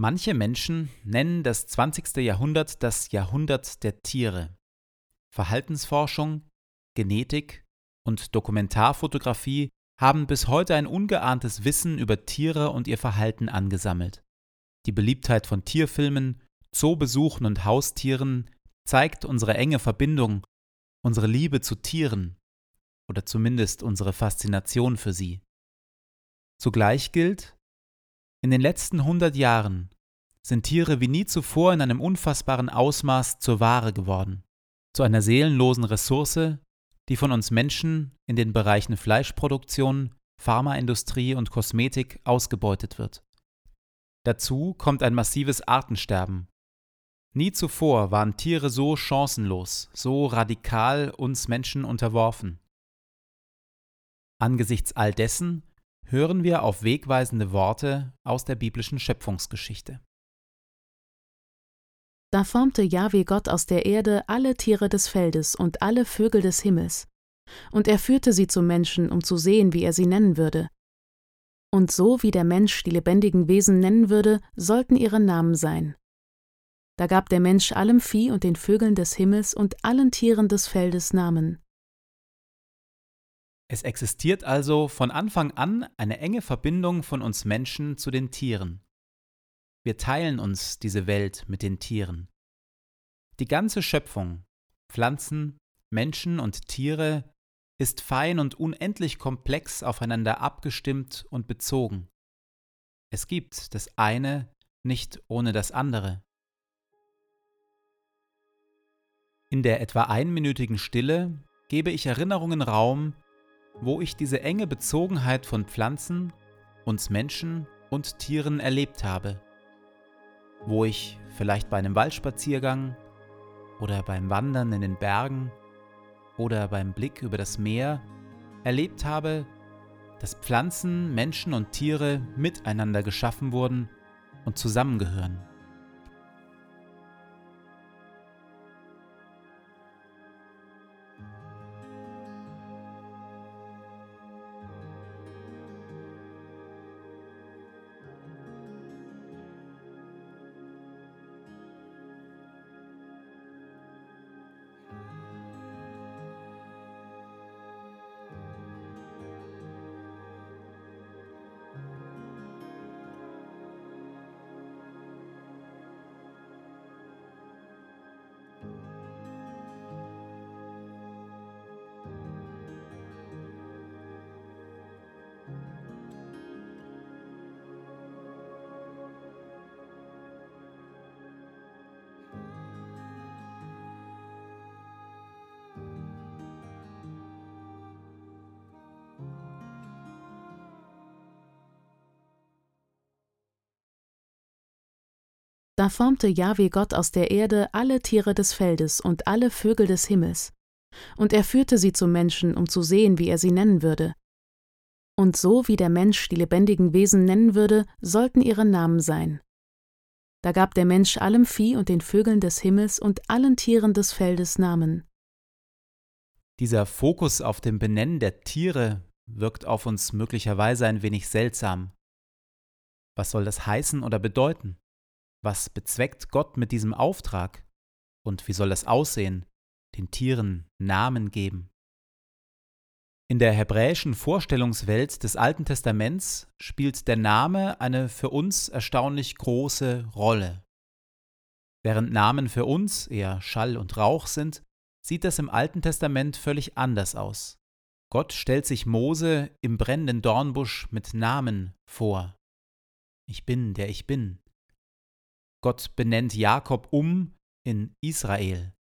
Manche Menschen nennen das 20. Jahrhundert das Jahrhundert der Tiere. Verhaltensforschung, Genetik und Dokumentarfotografie haben bis heute ein ungeahntes Wissen über Tiere und ihr Verhalten angesammelt. Die Beliebtheit von Tierfilmen, Zoobesuchen und Haustieren zeigt unsere enge Verbindung, unsere Liebe zu Tieren oder zumindest unsere Faszination für sie. Zugleich gilt, in den letzten 100 Jahren sind Tiere wie nie zuvor in einem unfassbaren Ausmaß zur Ware geworden, zu einer seelenlosen Ressource, die von uns Menschen in den Bereichen Fleischproduktion, Pharmaindustrie und Kosmetik ausgebeutet wird. Dazu kommt ein massives Artensterben. Nie zuvor waren Tiere so chancenlos, so radikal uns Menschen unterworfen. Angesichts all dessen hören wir auf wegweisende Worte aus der biblischen Schöpfungsgeschichte. Da formte Jahwe Gott aus der Erde alle Tiere des Feldes und alle Vögel des Himmels. Und er führte sie zum Menschen, um zu sehen, wie er sie nennen würde. Und so wie der Mensch die lebendigen Wesen nennen würde, sollten ihre Namen sein. Da gab der Mensch allem Vieh und den Vögeln des Himmels und allen Tieren des Feldes Namen. Es existiert also von Anfang an eine enge Verbindung von uns Menschen zu den Tieren. Wir teilen uns diese Welt mit den Tieren. Die ganze Schöpfung, Pflanzen, Menschen und Tiere, ist fein und unendlich komplex aufeinander abgestimmt und bezogen. Es gibt das eine nicht ohne das andere. In der etwa einminütigen Stille gebe ich Erinnerungen Raum, wo ich diese enge Bezogenheit von Pflanzen, uns Menschen und Tieren erlebt habe, wo ich vielleicht bei einem Waldspaziergang oder beim Wandern in den Bergen oder beim Blick über das Meer erlebt habe, dass Pflanzen, Menschen und Tiere miteinander geschaffen wurden und zusammengehören. Da formte Jahwe Gott aus der Erde alle Tiere des Feldes und alle Vögel des Himmels. Und er führte sie zum Menschen, um zu sehen, wie er sie nennen würde. Und so wie der Mensch die lebendigen Wesen nennen würde, sollten ihre Namen sein. Da gab der Mensch allem Vieh und den Vögeln des Himmels und allen Tieren des Feldes Namen. Dieser Fokus auf dem Benennen der Tiere wirkt auf uns möglicherweise ein wenig seltsam. Was soll das heißen oder bedeuten? Was bezweckt Gott mit diesem Auftrag? Und wie soll das aussehen? Den Tieren Namen geben. In der hebräischen Vorstellungswelt des Alten Testaments spielt der Name eine für uns erstaunlich große Rolle. Während Namen für uns eher Schall und Rauch sind, sieht das im Alten Testament völlig anders aus. Gott stellt sich Mose im brennenden Dornbusch mit Namen vor. Ich bin, der ich bin. Gott benennt Jakob um in Israel.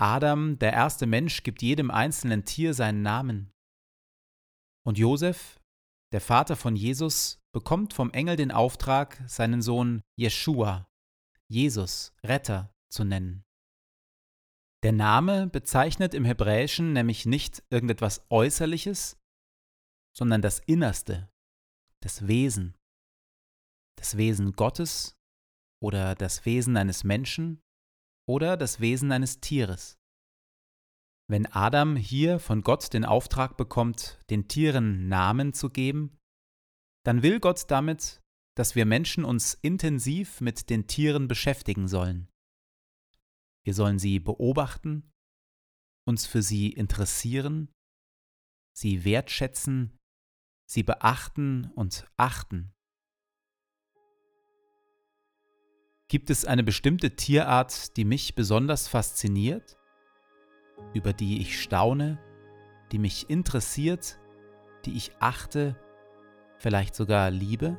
Adam, der erste Mensch, gibt jedem einzelnen Tier seinen Namen. Und Josef, der Vater von Jesus, bekommt vom Engel den Auftrag, seinen Sohn Jeschua, Jesus, Retter, zu nennen. Der Name bezeichnet im Hebräischen nämlich nicht irgendetwas Äußerliches, sondern das Innerste, das Wesen, das Wesen Gottes oder das Wesen eines Menschen oder das Wesen eines Tieres. Wenn Adam hier von Gott den Auftrag bekommt, den Tieren Namen zu geben, dann will Gott damit, dass wir Menschen uns intensiv mit den Tieren beschäftigen sollen. Wir sollen sie beobachten, uns für sie interessieren, sie wertschätzen, sie beachten und achten. Gibt es eine bestimmte Tierart, die mich besonders fasziniert, über die ich staune, die mich interessiert, die ich achte, vielleicht sogar liebe?